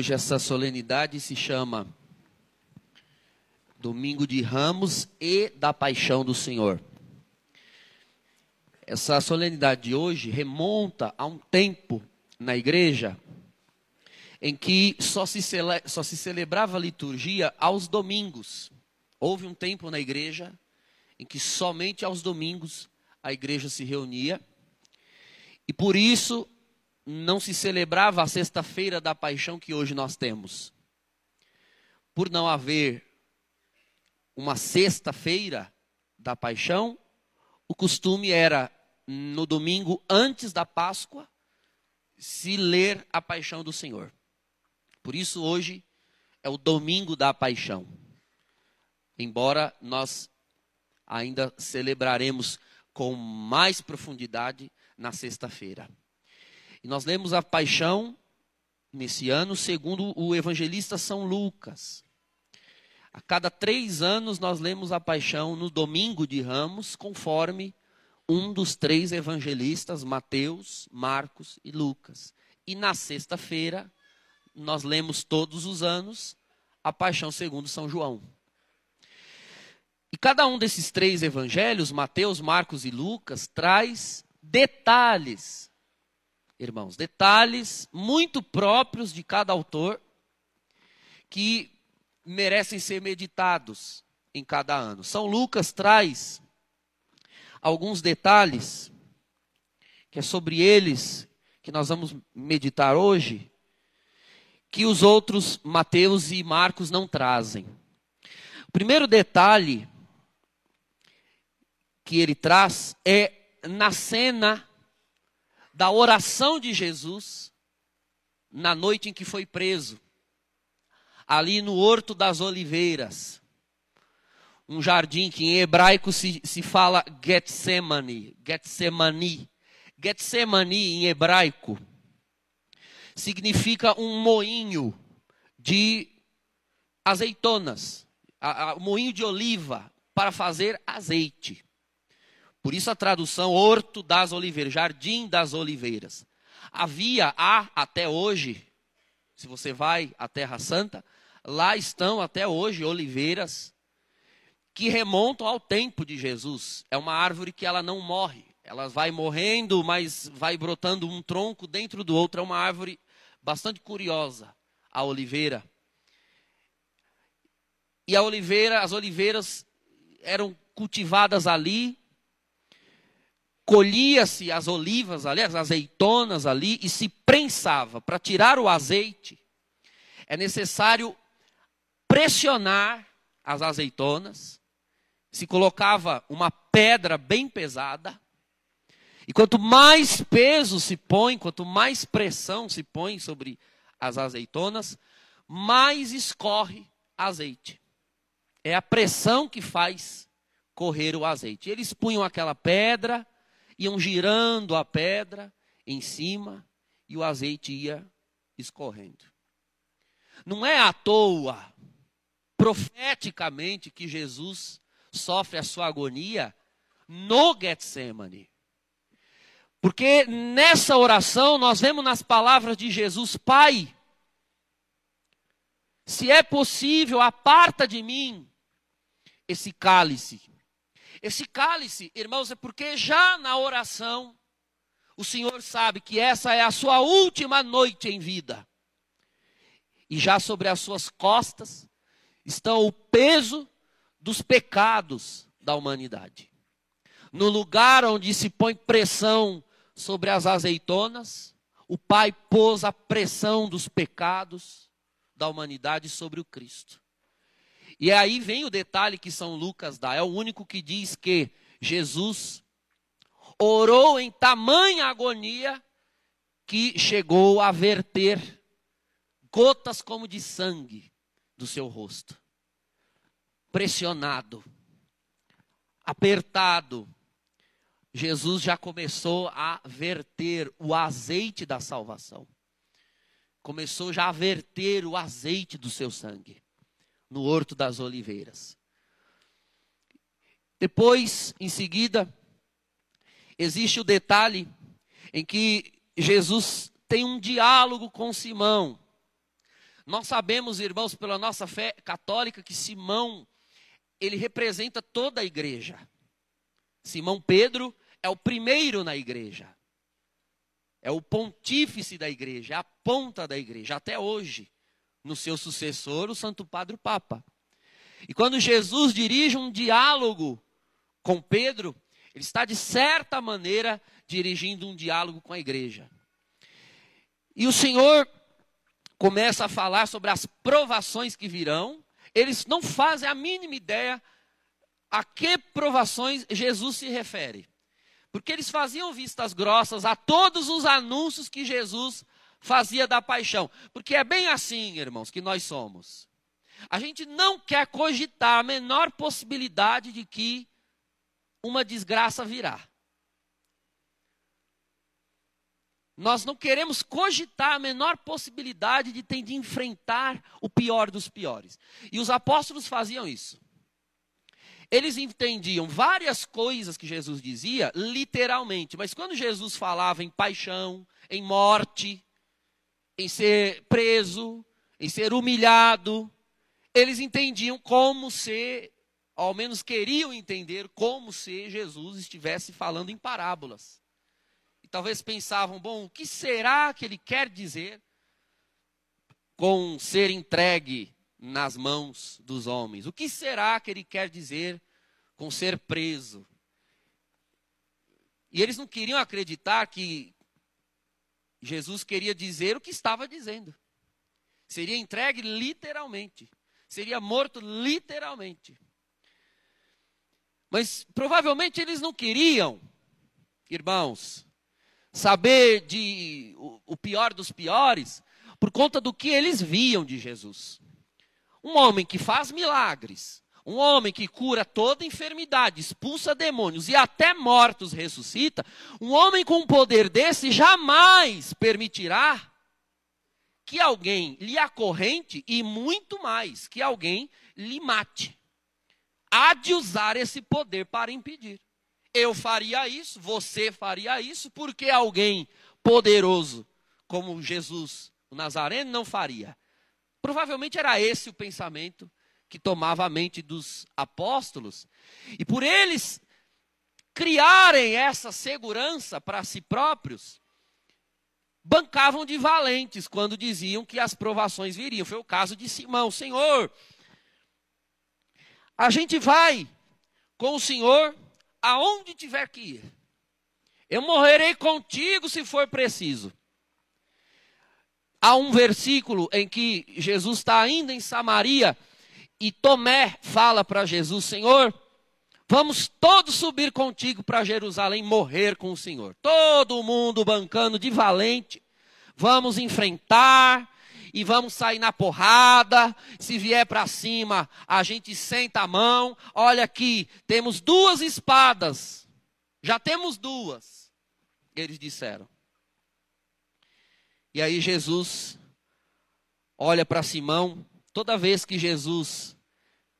Hoje essa solenidade se chama Domingo de Ramos e da Paixão do Senhor. Essa solenidade de hoje remonta a um tempo na igreja em que só se, cele, só se celebrava a liturgia aos domingos. Houve um tempo na igreja em que somente aos domingos a igreja se reunia. E por isso não se celebrava a sexta-feira da paixão que hoje nós temos. Por não haver uma sexta-feira da paixão, o costume era no domingo antes da Páscoa se ler a paixão do Senhor. Por isso hoje é o domingo da paixão. Embora nós ainda celebraremos com mais profundidade na sexta-feira. E nós lemos a paixão nesse ano segundo o evangelista São Lucas. A cada três anos nós lemos a paixão no domingo de Ramos, conforme um dos três evangelistas, Mateus, Marcos e Lucas. E na sexta-feira nós lemos todos os anos a paixão segundo São João. E cada um desses três evangelhos, Mateus, Marcos e Lucas, traz detalhes, irmãos, detalhes muito próprios de cada autor que merecem ser meditados em cada ano. São Lucas traz alguns detalhes que é sobre eles que nós vamos meditar hoje, que os outros Mateus e Marcos não trazem. O primeiro detalhe que ele traz é na cena da oração de Jesus na noite em que foi preso, ali no Horto das Oliveiras, um jardim que em hebraico se, se fala Getsemane, Getsemani. Getsemani em hebraico significa um moinho de azeitonas, a, a, moinho de oliva para fazer azeite. Por isso a tradução Horto das Oliveiras, Jardim das Oliveiras. Havia, há até hoje, se você vai à Terra Santa, lá estão até hoje oliveiras que remontam ao tempo de Jesus. É uma árvore que ela não morre. Ela vai morrendo, mas vai brotando um tronco dentro do outro. É uma árvore bastante curiosa, a oliveira. E a oliveira, as oliveiras eram cultivadas ali colhia-se as olivas ali, as azeitonas ali, e se prensava. Para tirar o azeite, é necessário pressionar as azeitonas, se colocava uma pedra bem pesada, e quanto mais peso se põe, quanto mais pressão se põe sobre as azeitonas, mais escorre azeite. É a pressão que faz correr o azeite. Eles punham aquela pedra, iam girando a pedra em cima e o azeite ia escorrendo. Não é à toa, profeticamente, que Jesus sofre a sua agonia no Getsemane. Porque nessa oração nós vemos nas palavras de Jesus, Pai, se é possível, aparta de mim esse cálice. Esse cálice, irmãos, é porque já na oração, o Senhor sabe que essa é a sua última noite em vida. E já sobre as suas costas estão o peso dos pecados da humanidade. No lugar onde se põe pressão sobre as azeitonas, o Pai pôs a pressão dos pecados da humanidade sobre o Cristo. E aí vem o detalhe que São Lucas dá. É o único que diz que Jesus orou em tamanha agonia que chegou a verter gotas como de sangue do seu rosto. Pressionado, apertado, Jesus já começou a verter o azeite da salvação. Começou já a verter o azeite do seu sangue no Horto das Oliveiras. Depois, em seguida, existe o detalhe em que Jesus tem um diálogo com Simão. Nós sabemos, irmãos, pela nossa fé católica, que Simão, ele representa toda a igreja. Simão Pedro é o primeiro na igreja. É o pontífice da igreja, é a ponta da igreja, até hoje. No seu sucessor, o Santo Padre o Papa. E quando Jesus dirige um diálogo com Pedro, ele está, de certa maneira, dirigindo um diálogo com a igreja. E o Senhor começa a falar sobre as provações que virão. Eles não fazem a mínima ideia a que provações Jesus se refere. Porque eles faziam vistas grossas a todos os anúncios que Jesus fazia da paixão. Porque é bem assim, irmãos, que nós somos. A gente não quer cogitar a menor possibilidade de que uma desgraça virá. Nós não queremos cogitar a menor possibilidade de ter de enfrentar o pior dos piores. E os apóstolos faziam isso. Eles entendiam várias coisas que Jesus dizia literalmente, mas quando Jesus falava em paixão, em morte, em ser preso, em ser humilhado, eles entendiam como se, ao menos queriam entender como se Jesus estivesse falando em parábolas talvez pensavam: bom, o que será que ele quer dizer com ser entregue nas mãos dos homens? O que será que ele quer dizer com ser preso? E eles não queriam acreditar que Jesus queria dizer o que estava dizendo. Seria entregue literalmente. Seria morto literalmente. Mas provavelmente eles não queriam, irmãos, saber de o, o pior dos piores, por conta do que eles viam de Jesus. Um homem que faz milagres, um homem que cura toda enfermidade, expulsa demônios e até mortos ressuscita, um homem com um poder desse jamais permitirá que alguém lhe acorrente e muito mais, que alguém lhe mate. Há de usar esse poder para impedir. Eu faria isso, você faria isso, porque alguém poderoso como Jesus, o Nazareno, não faria. Provavelmente era esse o pensamento que tomava a mente dos apóstolos. E por eles criarem essa segurança para si próprios, bancavam de valentes quando diziam que as provações viriam. Foi o caso de Simão. Senhor, a gente vai com o Senhor aonde tiver que ir. Eu morrerei contigo se for preciso. Há um versículo em que Jesus está ainda em Samaria e Tomé fala para Jesus: Senhor, vamos todos subir contigo para Jerusalém morrer com o Senhor. Todo mundo bancando de valente. Vamos enfrentar e vamos sair na porrada. Se vier para cima, a gente senta a mão. Olha aqui, temos duas espadas. Já temos duas. Eles disseram. E aí Jesus olha para Simão. Toda vez que Jesus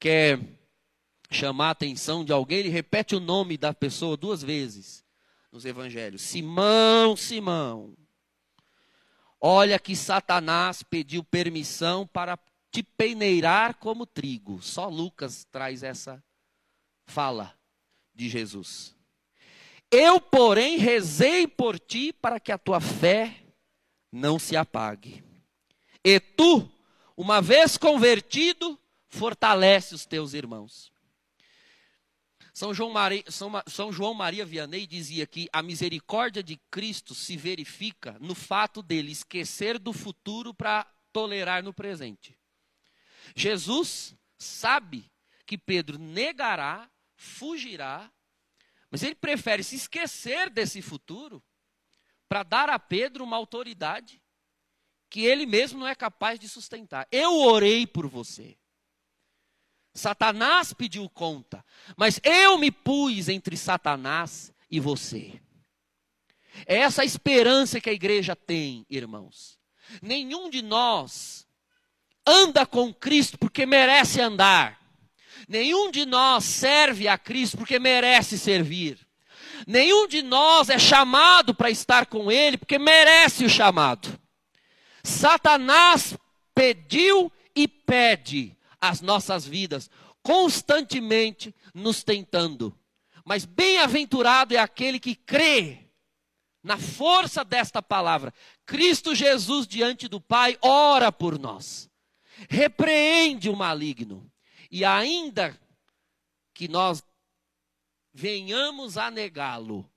quer chamar a atenção de alguém, ele repete o nome da pessoa duas vezes nos evangelhos: Simão, Simão. Olha que Satanás pediu permissão para te peneirar como trigo. Só Lucas traz essa fala de Jesus. Eu, porém, rezei por ti para que a tua fé não se apague. E tu, uma vez convertido, fortalece os teus irmãos. São João, Maria, São, São João Maria Vianney dizia que a misericórdia de Cristo se verifica no fato dele esquecer do futuro para tolerar no presente. Jesus sabe que Pedro negará, fugirá, mas ele prefere se esquecer desse futuro para dar a Pedro uma autoridade que ele mesmo não é capaz de sustentar. Eu orei por você. Satanás pediu conta, mas eu me pus entre Satanás e você. É essa a esperança que a igreja tem, irmãos. Nenhum de nós anda com Cristo porque merece andar. Nenhum de nós serve a Cristo porque merece servir. Nenhum de nós é chamado para estar com Ele porque merece o chamado. Satanás pediu e pede as nossas vidas, constantemente nos tentando. Mas bem-aventurado é aquele que crê na força desta palavra. Cristo Jesus diante do Pai ora por nós. Repreende o maligno. E ainda que nós venhamos a negá-lo,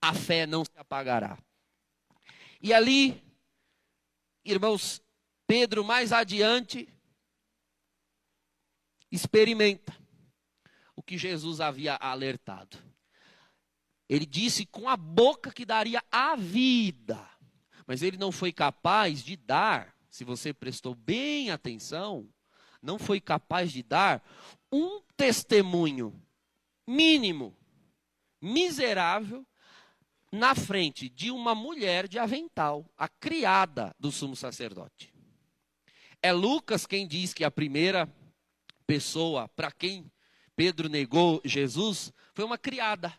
a fé não se apagará. E ali, irmãos, Pedro mais adiante experimenta o que Jesus havia alertado. Ele disse com a boca que daria a vida, mas ele não foi capaz de dar, se você prestou bem atenção, não foi capaz de dar um testemunho mínimo, miserável, na frente de uma mulher de avental, a criada do sumo sacerdote. É Lucas quem diz que a primeira pessoa para quem Pedro negou Jesus foi uma criada,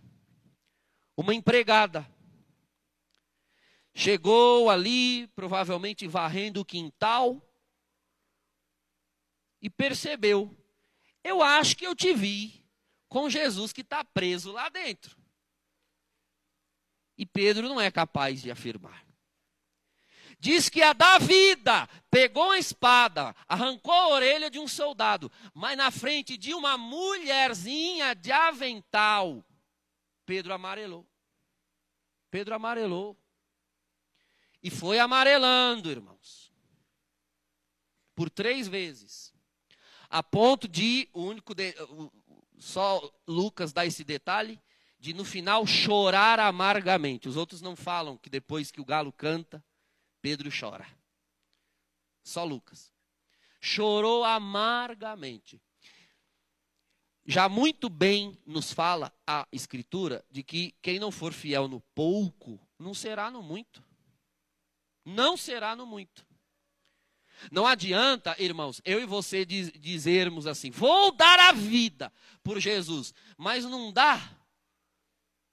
uma empregada. Chegou ali, provavelmente varrendo o quintal, e percebeu: eu acho que eu te vi com Jesus que está preso lá dentro. E Pedro não é capaz de afirmar. Diz que a da vida pegou a espada, arrancou a orelha de um soldado, mas na frente de uma mulherzinha de avental, Pedro amarelou. Pedro amarelou. E foi amarelando, irmãos. Por três vezes. A ponto de, o único, de, só Lucas dá esse detalhe, de no final chorar amargamente. Os outros não falam que depois que o galo canta, Pedro chora. Só Lucas. Chorou amargamente. Já muito bem nos fala a Escritura de que quem não for fiel no pouco, não será no muito. Não será no muito. Não adianta, irmãos, eu e você diz, dizermos assim: vou dar a vida por Jesus, mas não dá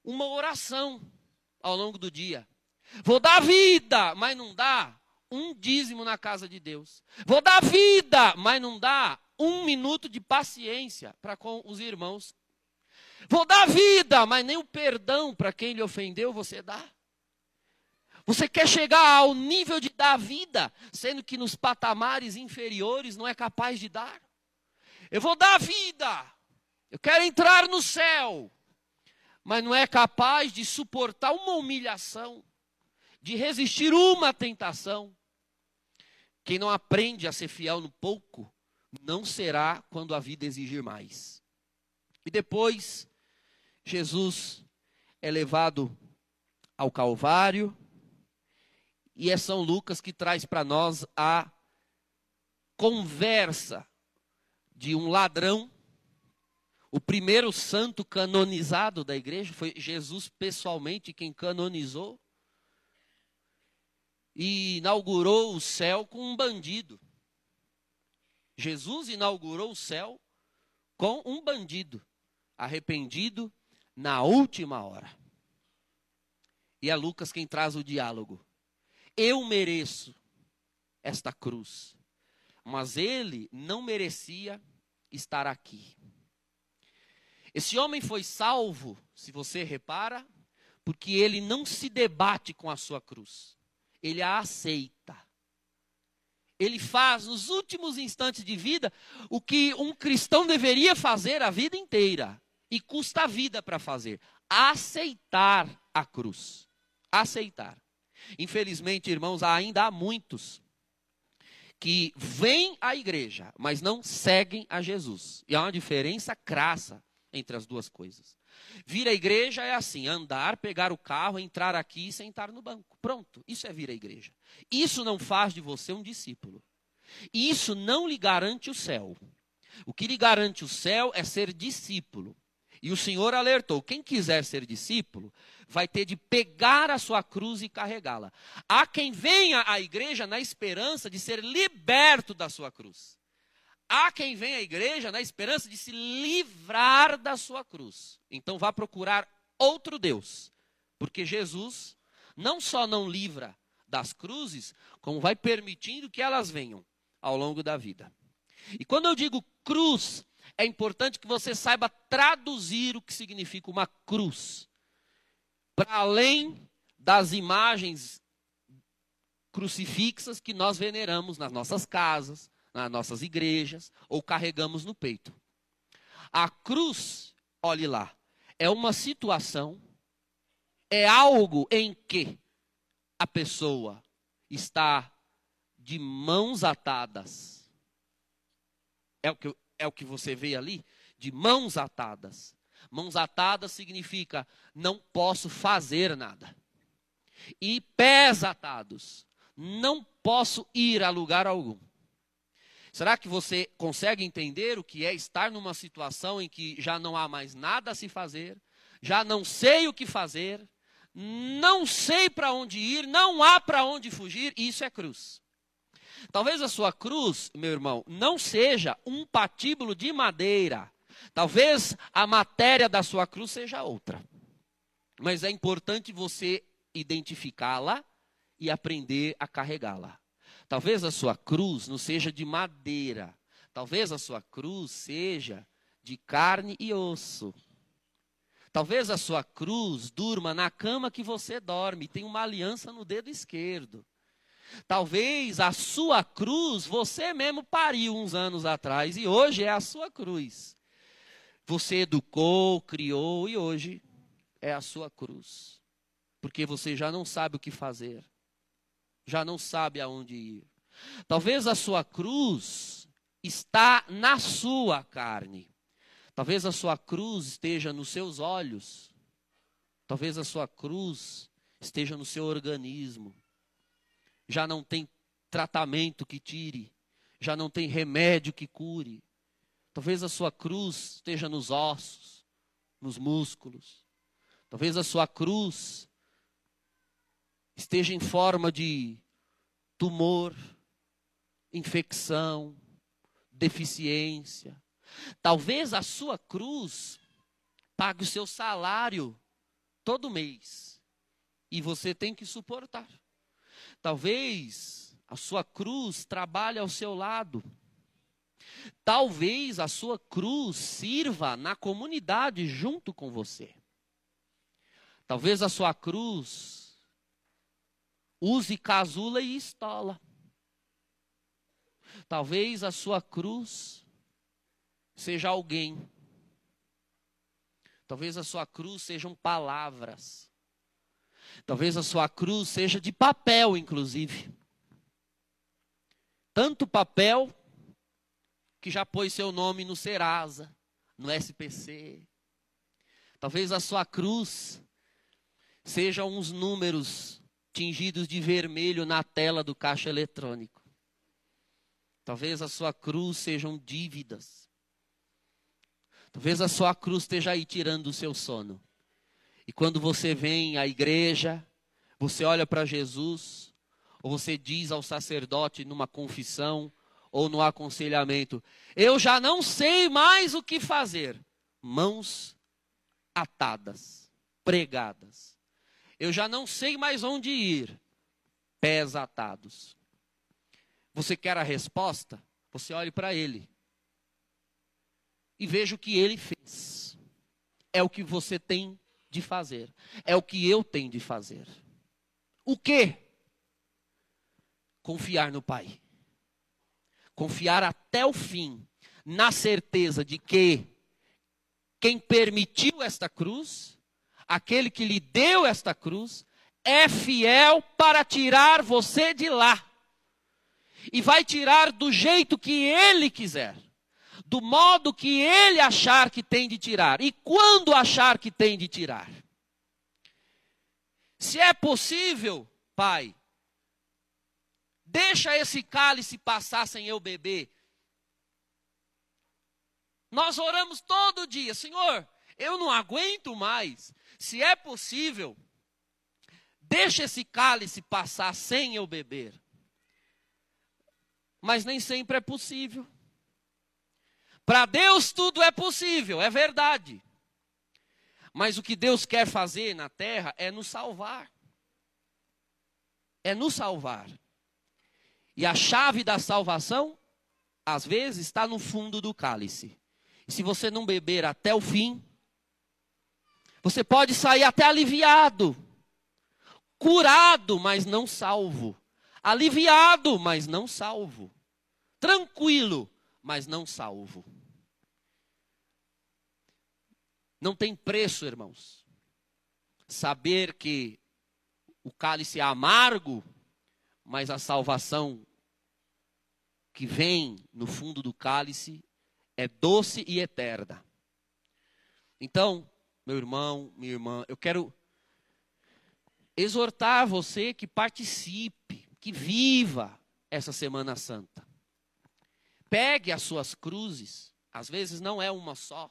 uma oração ao longo do dia. Vou dar vida, mas não dá um dízimo na casa de Deus. Vou dar vida, mas não dá um minuto de paciência para com os irmãos. Vou dar vida, mas nem o perdão para quem lhe ofendeu você dá. Você quer chegar ao nível de dar vida, sendo que nos patamares inferiores não é capaz de dar. Eu vou dar vida. Eu quero entrar no céu, mas não é capaz de suportar uma humilhação de resistir uma tentação. Quem não aprende a ser fiel no pouco, não será quando a vida exigir mais. E depois, Jesus é levado ao Calvário, e é São Lucas que traz para nós a conversa de um ladrão. O primeiro santo canonizado da igreja foi Jesus pessoalmente quem canonizou e inaugurou o céu com um bandido. Jesus inaugurou o céu com um bandido, arrependido na última hora. E é Lucas quem traz o diálogo. Eu mereço esta cruz, mas ele não merecia estar aqui. Esse homem foi salvo, se você repara, porque ele não se debate com a sua cruz ele a aceita. Ele faz nos últimos instantes de vida o que um cristão deveria fazer a vida inteira e custa a vida para fazer: aceitar a cruz. Aceitar. Infelizmente, irmãos, ainda há muitos que vêm à igreja, mas não seguem a Jesus. E há uma diferença crassa entre as duas coisas. Vir à igreja é assim: andar, pegar o carro, entrar aqui e sentar no banco. Pronto, isso é vir à igreja. Isso não faz de você um discípulo. Isso não lhe garante o céu. O que lhe garante o céu é ser discípulo. E o Senhor alertou: quem quiser ser discípulo, vai ter de pegar a sua cruz e carregá-la. Há quem venha à igreja na esperança de ser liberto da sua cruz. Há quem vem à igreja na esperança de se livrar da sua cruz. Então vá procurar outro Deus. Porque Jesus não só não livra das cruzes, como vai permitindo que elas venham ao longo da vida. E quando eu digo cruz, é importante que você saiba traduzir o que significa uma cruz. Para além das imagens crucifixas que nós veneramos nas nossas casas, nas nossas igrejas ou carregamos no peito. A cruz, olhe lá, é uma situação, é algo em que a pessoa está de mãos atadas. É o que, é o que você vê ali? De mãos atadas. Mãos atadas significa não posso fazer nada. E pés atados não posso ir a lugar algum. Será que você consegue entender o que é estar numa situação em que já não há mais nada a se fazer, já não sei o que fazer, não sei para onde ir, não há para onde fugir? Isso é cruz. Talvez a sua cruz, meu irmão, não seja um patíbulo de madeira. Talvez a matéria da sua cruz seja outra. Mas é importante você identificá-la e aprender a carregá-la. Talvez a sua cruz não seja de madeira. Talvez a sua cruz seja de carne e osso. Talvez a sua cruz durma na cama que você dorme, tem uma aliança no dedo esquerdo. Talvez a sua cruz você mesmo pariu uns anos atrás e hoje é a sua cruz. Você educou, criou e hoje é a sua cruz. Porque você já não sabe o que fazer já não sabe aonde ir. Talvez a sua cruz está na sua carne. Talvez a sua cruz esteja nos seus olhos. Talvez a sua cruz esteja no seu organismo. Já não tem tratamento que tire, já não tem remédio que cure. Talvez a sua cruz esteja nos ossos, nos músculos. Talvez a sua cruz esteja em forma de tumor, infecção, deficiência. Talvez a sua cruz pague o seu salário todo mês e você tem que suportar. Talvez a sua cruz trabalhe ao seu lado. Talvez a sua cruz sirva na comunidade junto com você. Talvez a sua cruz Use casula e estola. Talvez a sua cruz seja alguém. Talvez a sua cruz sejam palavras. Talvez a sua cruz seja de papel, inclusive. Tanto papel que já pôs seu nome no Serasa, no SPC. Talvez a sua cruz sejam uns números tingidos de vermelho na tela do caixa eletrônico. Talvez a sua cruz sejam dívidas. Talvez a sua cruz esteja aí tirando o seu sono. E quando você vem à igreja, você olha para Jesus, ou você diz ao sacerdote numa confissão ou no aconselhamento: Eu já não sei mais o que fazer. Mãos atadas, pregadas. Eu já não sei mais onde ir. Pés atados. Você quer a resposta? Você olhe para ele. E veja o que ele fez. É o que você tem de fazer. É o que eu tenho de fazer. O que? Confiar no Pai. Confiar até o fim, na certeza de que quem permitiu esta cruz aquele que lhe deu esta cruz, é fiel para tirar você de lá. E vai tirar do jeito que ele quiser, do modo que ele achar que tem de tirar, e quando achar que tem de tirar. Se é possível, Pai, deixa esse cálice passar sem eu beber. Nós oramos todo dia, Senhor, eu não aguento mais. Se é possível, deixe esse cálice passar sem eu beber. Mas nem sempre é possível. Para Deus tudo é possível, é verdade. Mas o que Deus quer fazer na terra é nos salvar. É nos salvar. E a chave da salvação, às vezes, está no fundo do cálice. E se você não beber até o fim, você pode sair até aliviado, curado, mas não salvo. Aliviado, mas não salvo. Tranquilo, mas não salvo. Não tem preço, irmãos. Saber que o cálice é amargo, mas a salvação que vem no fundo do cálice é doce e eterna. Então, meu irmão, minha irmã, eu quero exortar você que participe, que viva essa Semana Santa. Pegue as suas cruzes, às vezes não é uma só.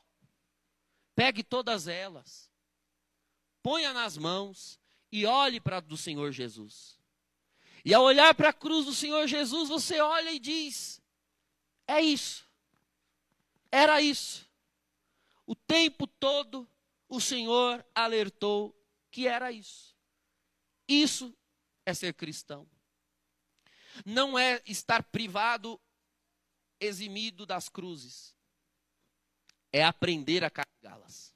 Pegue todas elas, ponha nas mãos e olhe para do Senhor Jesus. E ao olhar para a cruz do Senhor Jesus, você olha e diz: é isso, era isso. O tempo todo o Senhor alertou que era isso. Isso é ser cristão. Não é estar privado, eximido das cruzes é aprender a carregá-las.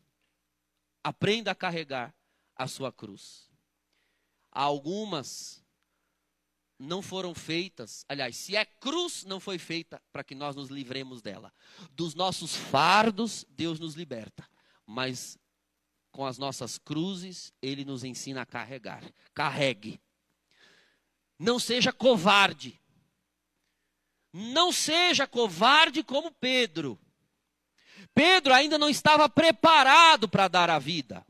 Aprenda a carregar a sua cruz. Algumas não foram feitas, aliás, se é cruz, não foi feita para que nós nos livremos dela. Dos nossos fardos, Deus nos liberta, mas com as nossas cruzes, Ele nos ensina a carregar. Carregue. Não seja covarde. Não seja covarde como Pedro. Pedro ainda não estava preparado para dar a vida.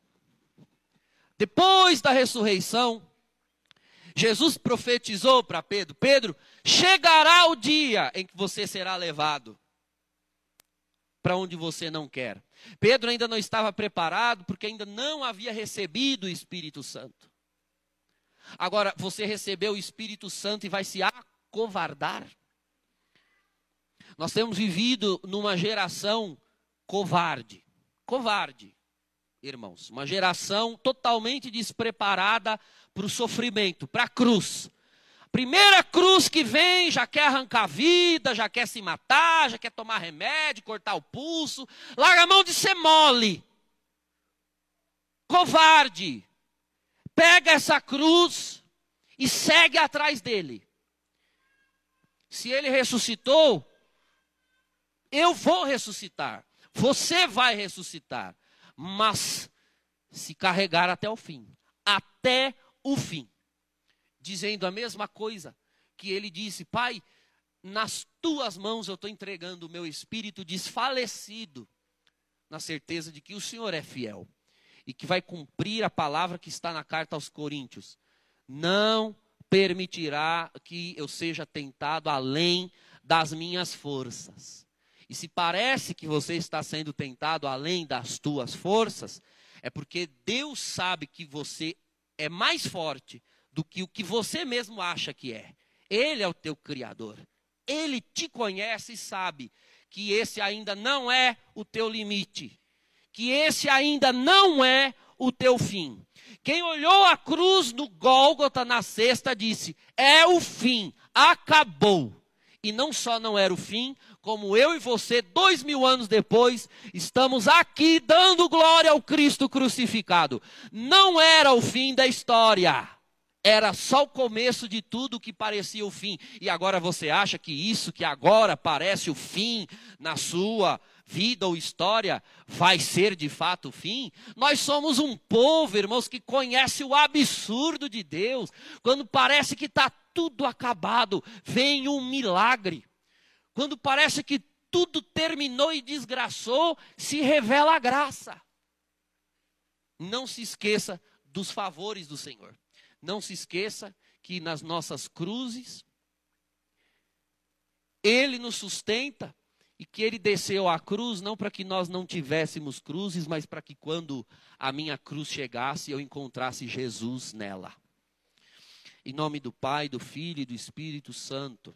Depois da ressurreição, Jesus profetizou para Pedro: Pedro, chegará o dia em que você será levado para onde você não quer. Pedro ainda não estava preparado porque ainda não havia recebido o Espírito Santo. Agora, você recebeu o Espírito Santo e vai se acovardar? Nós temos vivido numa geração covarde. Covarde, irmãos. Uma geração totalmente despreparada para o sofrimento, para a cruz. Primeira cruz que vem, já quer arrancar a vida, já quer se matar, já quer tomar remédio, cortar o pulso. Larga a mão de ser mole. Covarde. Pega essa cruz e segue atrás dele. Se ele ressuscitou, eu vou ressuscitar. Você vai ressuscitar, mas se carregar até o fim. Até o fim. Dizendo a mesma coisa que ele disse: Pai, nas tuas mãos eu estou entregando o meu espírito desfalecido, na certeza de que o Senhor é fiel e que vai cumprir a palavra que está na carta aos Coríntios. Não permitirá que eu seja tentado além das minhas forças. E se parece que você está sendo tentado além das tuas forças, é porque Deus sabe que você é mais forte do que o que você mesmo acha que é. Ele é o teu criador. Ele te conhece e sabe que esse ainda não é o teu limite, que esse ainda não é o teu fim. Quem olhou a cruz no Gólgota na sexta disse: é o fim, acabou. E não só não era o fim, como eu e você, dois mil anos depois, estamos aqui dando glória ao Cristo crucificado. Não era o fim da história. Era só o começo de tudo que parecia o fim. E agora você acha que isso que agora parece o fim na sua vida ou história vai ser de fato o fim? Nós somos um povo, irmãos, que conhece o absurdo de Deus. Quando parece que está tudo acabado, vem um milagre. Quando parece que tudo terminou e desgraçou, se revela a graça. Não se esqueça dos favores do Senhor. Não se esqueça que nas nossas cruzes, Ele nos sustenta e que Ele desceu à cruz não para que nós não tivéssemos cruzes, mas para que quando a minha cruz chegasse, eu encontrasse Jesus nela. Em nome do Pai, do Filho e do Espírito Santo.